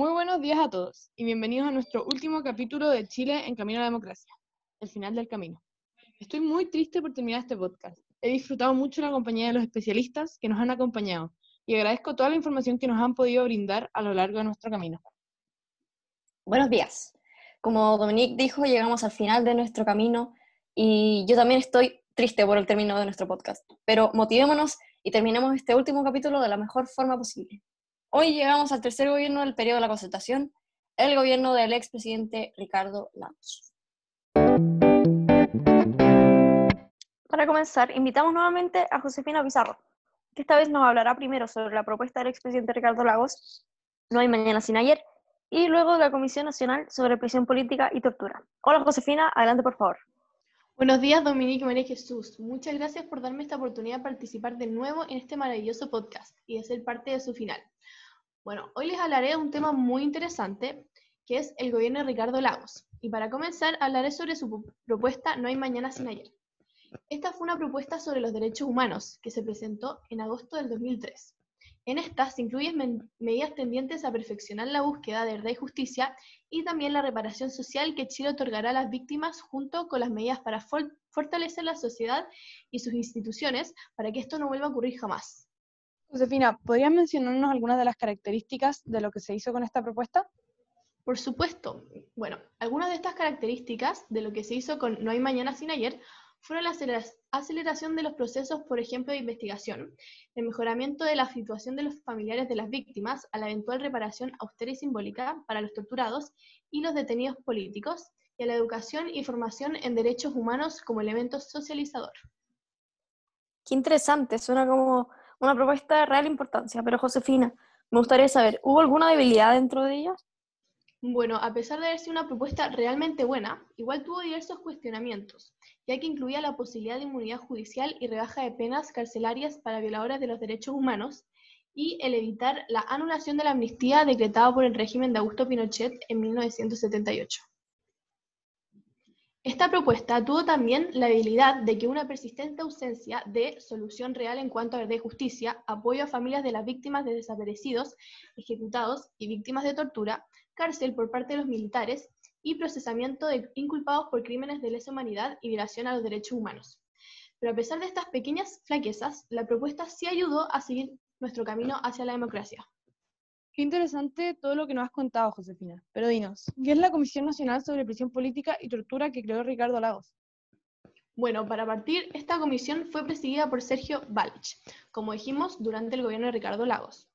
Muy buenos días a todos y bienvenidos a nuestro último capítulo de Chile en Camino a la Democracia, el final del camino. Estoy muy triste por terminar este podcast. He disfrutado mucho la compañía de los especialistas que nos han acompañado y agradezco toda la información que nos han podido brindar a lo largo de nuestro camino. Buenos días. Como Dominique dijo, llegamos al final de nuestro camino y yo también estoy triste por el término de nuestro podcast, pero motivémonos y terminemos este último capítulo de la mejor forma posible. Hoy llegamos al tercer gobierno del periodo de la concertación, el gobierno del expresidente Ricardo Lagos. Para comenzar, invitamos nuevamente a Josefina Pizarro, que esta vez nos hablará primero sobre la propuesta del expresidente Ricardo Lagos, No hay mañana sin ayer, y luego de la Comisión Nacional sobre Prisión Política y Tortura. Hola Josefina, adelante por favor. Buenos días, Dominique María Jesús. Muchas gracias por darme esta oportunidad de participar de nuevo en este maravilloso podcast y de ser parte de su final. Bueno, hoy les hablaré de un tema muy interesante, que es el gobierno de Ricardo Lagos. Y para comenzar, hablaré sobre su propuesta No hay mañana sin ayer. Esta fue una propuesta sobre los derechos humanos que se presentó en agosto del 2003. En esta se incluyen medidas tendientes a perfeccionar la búsqueda de verdad y justicia y también la reparación social que Chile otorgará a las víctimas junto con las medidas para fortalecer la sociedad y sus instituciones para que esto no vuelva a ocurrir jamás. Josefina, ¿podrías mencionarnos algunas de las características de lo que se hizo con esta propuesta? Por supuesto. Bueno, algunas de estas características de lo que se hizo con No hay mañana sin ayer fueron la aceleración de los procesos, por ejemplo, de investigación, el mejoramiento de la situación de los familiares de las víctimas a la eventual reparación austera y simbólica para los torturados y los detenidos políticos, y a la educación y formación en derechos humanos como elemento socializador. Qué interesante, suena como una propuesta de real importancia, pero Josefina, me gustaría saber, ¿hubo alguna debilidad dentro de ella? Bueno, a pesar de haber sido una propuesta realmente buena, igual tuvo diversos cuestionamientos, ya que incluía la posibilidad de inmunidad judicial y rebaja de penas carcelarias para violadores de los derechos humanos, y el evitar la anulación de la amnistía decretada por el régimen de Augusto Pinochet en 1978. Esta propuesta tuvo también la habilidad de que una persistente ausencia de solución real en cuanto a y justicia, apoyo a familias de las víctimas de desaparecidos, ejecutados y víctimas de tortura, cárcel por parte de los militares y procesamiento de inculpados por crímenes de lesa humanidad y violación a los derechos humanos. Pero a pesar de estas pequeñas flaquezas, la propuesta sí ayudó a seguir nuestro camino hacia la democracia. Qué interesante todo lo que nos has contado, Josefina. Pero dinos, ¿qué es la Comisión Nacional sobre Prisión Política y Tortura que creó Ricardo Lagos? Bueno, para partir, esta comisión fue presidida por Sergio Balich, como dijimos, durante el gobierno de Ricardo Lagos.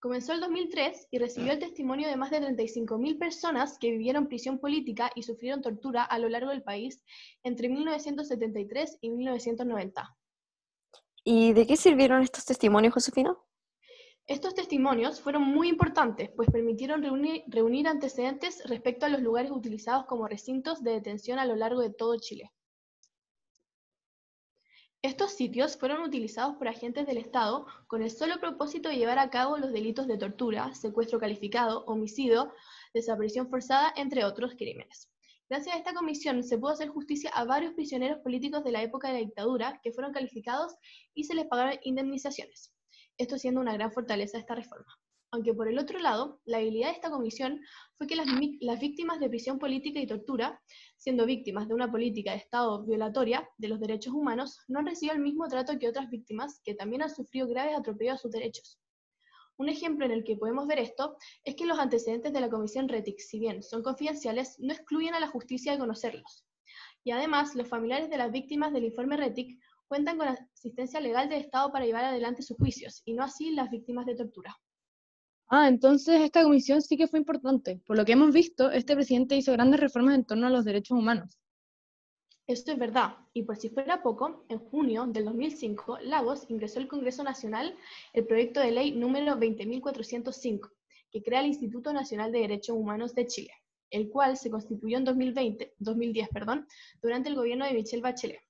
Comenzó el 2003 y recibió el testimonio de más de 35.000 personas que vivieron prisión política y sufrieron tortura a lo largo del país entre 1973 y 1990. ¿Y de qué sirvieron estos testimonios, Josefina? Estos testimonios fueron muy importantes, pues permitieron reunir, antecedentes respecto a los lugares utilizados como recintos de detención a lo largo de todo Chile. Estos sitios fueron utilizados por agentes del Estado con el solo propósito de llevar a cabo los delitos de tortura, secuestro calificado, homicidio, desaparición forzada, entre otros crímenes. Gracias a esta comisión se pudo hacer justicia a varios prisioneros políticos de la época de la dictadura que fueron calificados y se les pagaron indemnizaciones esto siendo una gran fortaleza de esta reforma. Aunque por el otro lado, la habilidad de esta comisión fue que las, víctimas de prisión política y tortura, siendo víctimas de una política de Estado violatoria de los derechos humanos, no han recibido el mismo trato que otras víctimas que también han sufrido graves atropellos a sus derechos. Un ejemplo en el que podemos ver esto es que los antecedentes de la Comisión RETIC, si bien son confidenciales, no excluyen a la justicia de conocerlos. Y además, los familiares de las víctimas del informe RETIC cuentan con asistencia legal del Estado para llevar adelante sus juicios, y no así las víctimas de tortura. Ah, entonces esta comisión sí que fue importante. Por lo que hemos visto, este presidente hizo grandes reformas en torno a los derechos humanos. Esto es verdad, y por si fuera poco, en junio del 2005, Lagos ingresó al Congreso Nacional el proyecto de ley número 20.405, que crea el Instituto Nacional de Derechos Humanos de Chile, el cual se constituyó en 2020, 2010 perdón, durante el gobierno de Michelle Bachelet.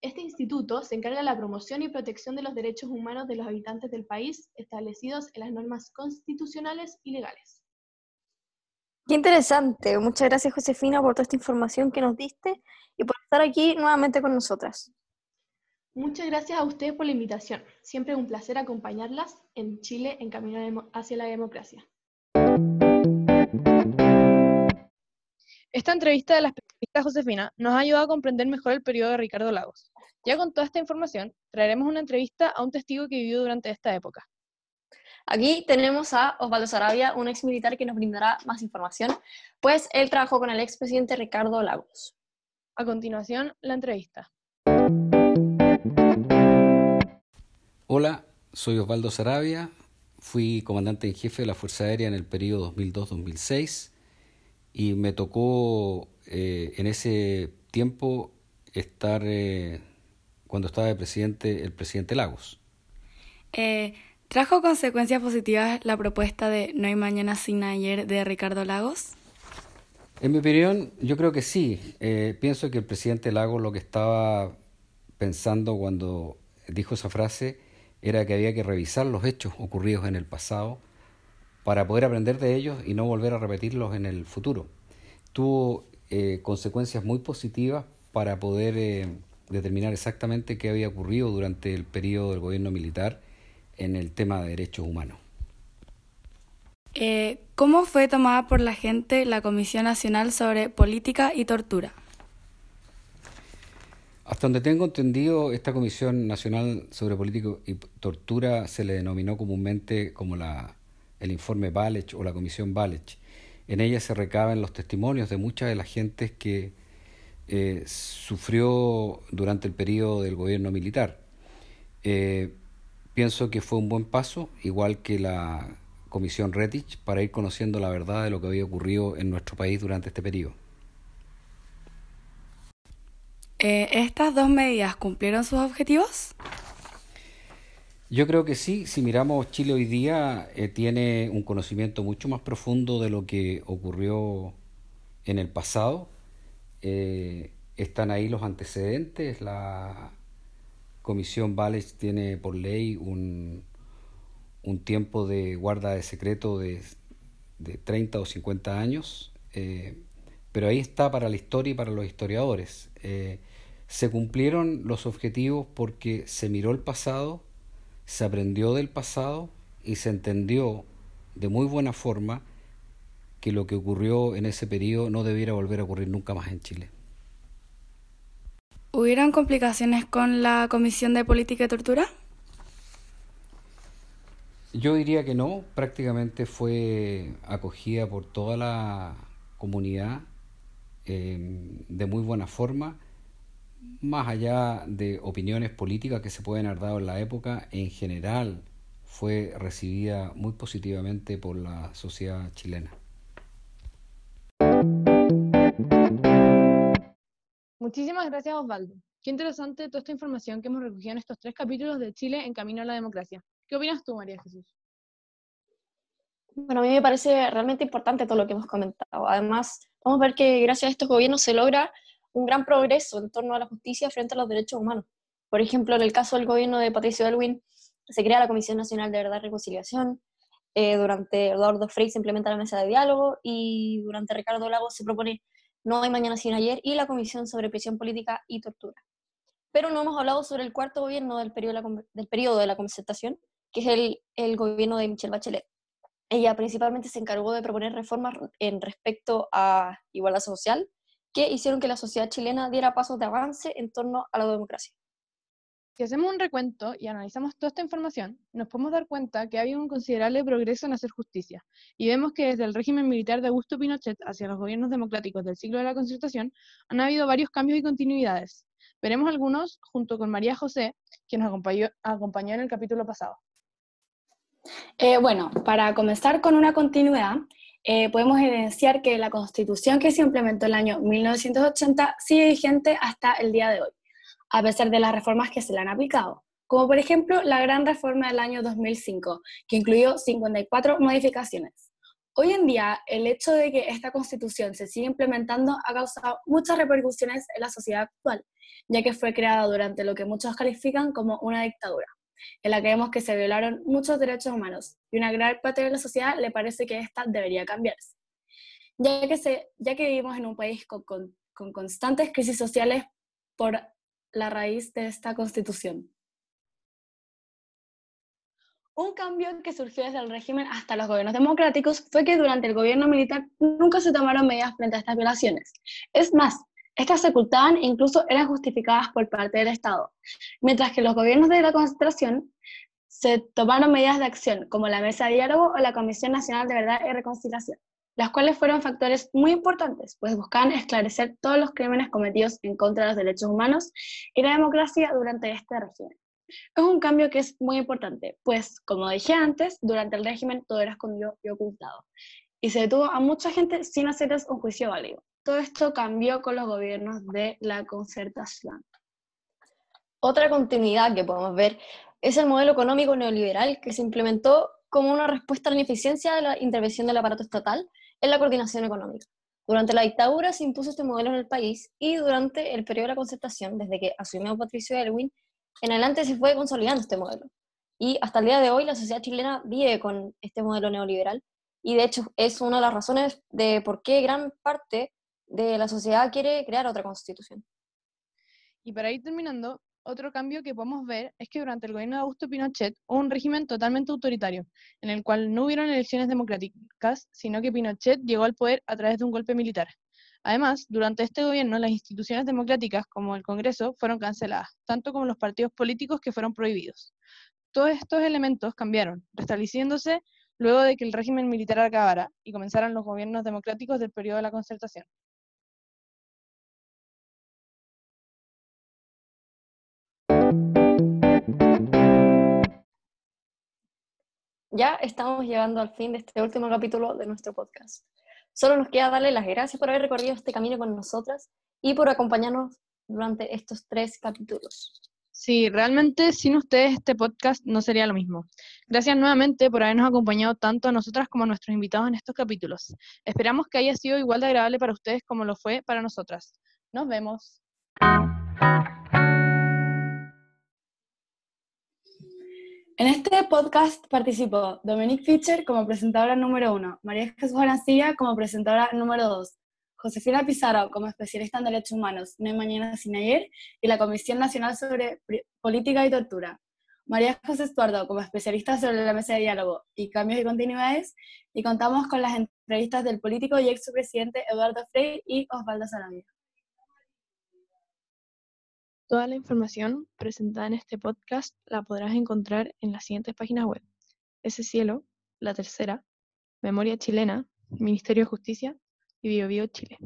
Este instituto se encarga de la promoción y protección de los derechos humanos de los habitantes del país establecidos en las normas constitucionales y legales. Qué interesante. Muchas gracias, Josefina, por toda esta información que nos diste y por estar aquí nuevamente con nosotras. Muchas gracias a ustedes por la invitación. Siempre es un placer acompañarlas en Chile en camino hacia la democracia. Esta entrevista de la especialista Josefina nos ha ayudado a comprender mejor el periodo de Ricardo Lagos. Ya con toda esta información, traeremos una entrevista a un testigo que vivió durante esta época. Aquí tenemos a Osvaldo Sarabia, un ex militar que nos brindará más información, pues él trabajó con el expresidente Ricardo Lagos. A continuación, la entrevista. Hola, soy Osvaldo Sarabia, fui comandante en jefe de la Fuerza Aérea en el periodo 2002-2006 y me tocó eh, en ese tiempo estar eh, cuando estaba de presidente el presidente Lagos. Eh, ¿Trajo consecuencias positivas la propuesta de No hay mañana sin ayer de Ricardo Lagos? En mi opinión, yo creo que sí. pienso que el presidente Lagos lo que estaba pensando cuando dijo esa frase era que había que revisar los hechos ocurridos en el pasado para poder aprender de ellos y no volver a repetirlos en el futuro. Tuvo eh, consecuencias muy positivas para poder eh, determinar exactamente qué había ocurrido durante el periodo del gobierno militar en el tema de derechos humanos. Eh, ¿Cómo fue tomada por la gente la Comisión Nacional sobre Política y Tortura? Hasta donde tengo entendido, esta Comisión Nacional sobre Política y Tortura se le denominó comúnmente como la, el informe Balech o la Comisión Balech. En ella se recaban los testimonios de muchas de las gentes que eh, sufrió durante el periodo del gobierno militar. Eh, pienso que fue un buen paso, igual que la Comisión Retich, para ir conociendo la verdad de lo que había ocurrido en nuestro país durante este periodo. Eh, ¿Estas dos medidas cumplieron sus objetivos? Yo creo que sí. Si miramos Chile hoy día, eh, tiene un conocimiento mucho más profundo de lo que ocurrió en el pasado. Eh, están ahí los antecedentes. La Comisión Vales tiene por ley un, un tiempo de guarda de secreto de, de 30 o 50 años. pero ahí está para la historia y para los historiadores se cumplieron los objetivos porque se miró el pasado, se aprendió del pasado y se entendió de muy buena forma que lo que ocurrió en ese periodo no debiera volver a ocurrir nunca más en Chile. ¿Hubieron complicaciones con la Comisión de Política y Tortura? Yo diría que no, prácticamente fue acogida por toda la comunidad eh, de muy buena forma más allá de opiniones políticas que se pueden haber dado en la época, en general fue recibida muy positivamente por la sociedad chilena. Muchísimas gracias Osvaldo. Qué interesante toda esta información que hemos recogido en estos tres capítulos de Chile en Camino a la Democracia. ¿Qué opinas tú, María Jesús? Bueno, a mí me parece realmente importante todo lo que hemos comentado. Además, vamos a ver que gracias a estos gobiernos se logra un gran progreso en torno a la justicia frente a los derechos humanos. Por ejemplo, en el caso del gobierno de Patricio Elwin, se crea la Comisión Nacional de Verdad y Reconciliación, eh, durante Eduardo Frei se implementa la mesa de diálogo y durante Ricardo Lagos se propone No hay mañana sin ayer y la Comisión sobre Prisión Política y Tortura. Pero no hemos hablado sobre el cuarto gobierno del periodo de la, del concertación, que es el, el gobierno de Michelle Bachelet. Ella principalmente se encargó de proponer reformas en respecto a igualdad social, que hicieron que la sociedad chilena diera pasos de avance en torno a la democracia. Si hacemos un recuento y analizamos toda esta información, nos podemos dar cuenta que ha habido un considerable progreso en hacer justicia, y vemos que desde el régimen militar de Augusto Pinochet hacia los gobiernos democráticos del siglo de la Concertación han habido varios cambios y continuidades. Veremos algunos junto con María José, quien nos acompañó, acompañó en el capítulo pasado. Eh, bueno, para comenzar con una continuidad, eh, podemos evidenciar que la constitución que se implementó en el año 1980 sigue vigente hasta el día de hoy, a pesar de las reformas que se le han aplicado, como por ejemplo la gran reforma del año 2005, que incluyó 54 modificaciones. Hoy en día, el hecho de que esta constitución se siga implementando ha causado muchas repercusiones en la sociedad actual, ya que fue creada durante lo que muchos califican como una dictadura en la que vemos que se violaron muchos derechos humanos y una gran parte de la sociedad le parece que esta debería cambiarse. Ya que, se, ya que vivimos en un país con, con constantes crisis sociales por la raíz de esta constitución. Un cambio que surgió desde el régimen hasta los gobiernos democráticos fue que durante el gobierno militar nunca se tomaron medidas frente a estas violaciones. Es más, estas se ocultaban e incluso eran justificadas por parte del Estado, mientras que los gobiernos de la concentración se tomaron medidas de acción, como la Mesa de Diálogo o la Comisión Nacional de Verdad y Reconciliación, las cuales fueron factores muy importantes, pues buscaban esclarecer todos los crímenes cometidos en contra de los derechos humanos y la democracia durante este régimen. Es un cambio que es muy importante, pues, como dije antes, durante el régimen todo era escondido y ocultado, y se detuvo a mucha gente sin hacerles un juicio válido. Todo esto cambió con los gobiernos de la concertación. Otra continuidad que podemos ver es el modelo económico neoliberal que se implementó como una respuesta a la ineficiencia de la intervención del aparato estatal en la coordinación económica. Durante la dictadura se impuso este modelo en el país y durante el periodo de la concertación, desde que asumió Patricio Elwin, en adelante se fue consolidando este modelo. Y hasta el día de hoy la sociedad chilena vive con este modelo neoliberal y de hecho es una de las razones de por qué gran parte de la sociedad quiere crear otra constitución. Y para ir terminando, otro cambio que podemos ver es que durante el gobierno de Augusto Pinochet hubo un régimen totalmente autoritario, en el cual no hubieron elecciones democráticas, sino que Pinochet llegó al poder a través de un golpe militar. Además, durante este gobierno las instituciones democráticas como el Congreso fueron canceladas, tanto como los partidos políticos que fueron prohibidos. Todos estos elementos cambiaron, restableciéndose luego de que el régimen militar acabara y comenzaran los gobiernos democráticos del periodo de la concertación. Ya estamos llegando al fin de este último capítulo de nuestro podcast. Solo nos queda darle las gracias por haber recorrido este camino con nosotras y por acompañarnos durante estos tres capítulos. Sí, realmente sin ustedes este podcast no sería lo mismo. Gracias nuevamente por habernos acompañado tanto a nosotras como a nuestros invitados en estos capítulos. Esperamos que haya sido igual de agradable para ustedes como lo fue para nosotras. Nos vemos. En este podcast participó Dominique Fischer como presentadora número uno, María Jesús Arancilla como presentadora número dos, Josefina Pizarro como especialista en derechos humanos, No hay mañana sin ayer, y la Comisión Nacional sobre Política y Tortura. María José Estuardo como especialista sobre la mesa de diálogo y cambios y continuidades, y contamos con las entrevistas del político y ex presidente Eduardo Frei y Osvaldo Salamia. Toda la información presentada en este podcast la podrás encontrar en las siguientes páginas web. Ese cielo, La Tercera, Memoria Chilena, Ministerio de Justicia y BioBio Chile.